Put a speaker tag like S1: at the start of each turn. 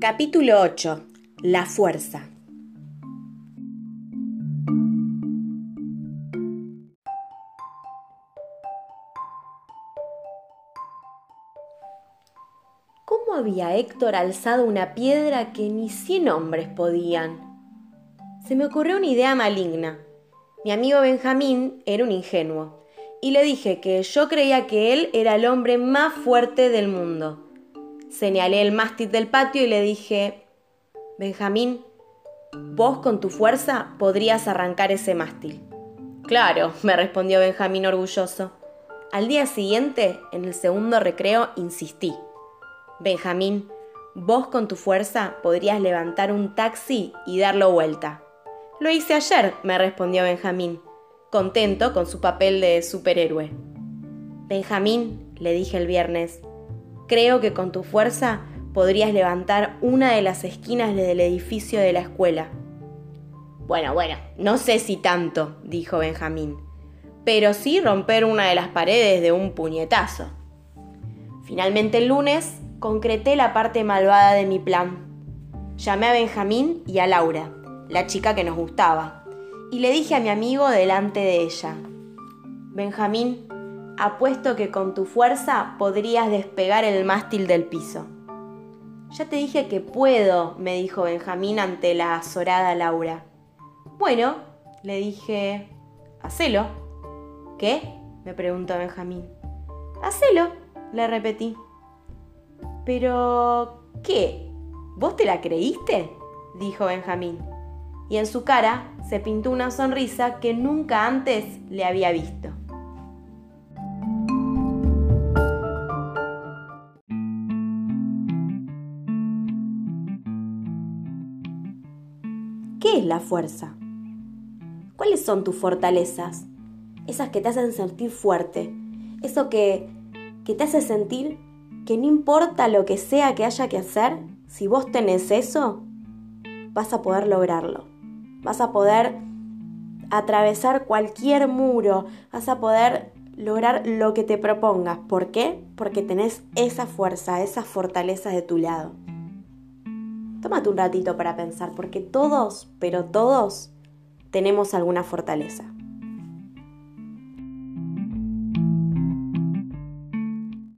S1: Capítulo 8. La fuerza. ¿Cómo había Héctor alzado una piedra que ni cien hombres podían? Se me ocurrió una idea maligna. Mi amigo Benjamín era un ingenuo, y le dije que yo creía que él era el hombre más fuerte del mundo Señalé el mástil del patio y le dije, Benjamín, vos con tu fuerza podrías arrancar ese mástil. Claro, me respondió Benjamín orgulloso. Al día siguiente, en el segundo recreo, insistí. Benjamín, vos con tu fuerza podrías levantar un taxi y darlo vuelta. Lo hice ayer, me respondió Benjamín, contento con su papel de superhéroe. Benjamín, le dije el viernes, Creo que con tu fuerza podrías levantar una de las esquinas del edificio de la escuela. Bueno, bueno, no sé si tanto, dijo Benjamín, pero sí romper una de las paredes de un puñetazo. Finalmente el lunes concreté la parte malvada de mi plan. Llamé a Benjamín y a Laura, la chica que nos gustaba, y le dije a mi amigo delante de ella, Benjamín, apuesto que con tu fuerza podrías despegar el mástil del piso. Ya te dije que puedo, me dijo Benjamín ante la azorada Laura. Bueno, le dije, hacelo. ¿Qué? me preguntó Benjamín. Hacelo, le repetí. Pero, ¿qué? ¿Vos te la creíste? dijo Benjamín. Y en su cara se pintó una sonrisa que nunca antes le había visto. ¿Qué es la fuerza? ¿Cuáles son tus fortalezas? Esas que te hacen sentir fuerte. Eso que, que te hace sentir que no importa lo que sea que haya que hacer, si vos tenés eso, vas a poder lograrlo. Vas a poder atravesar cualquier muro, vas a poder lograr lo que te propongas. ¿Por qué? Porque tenés esa fuerza, esa fortaleza de tu lado. Tómate un ratito para pensar, porque todos, pero todos, tenemos alguna fortaleza.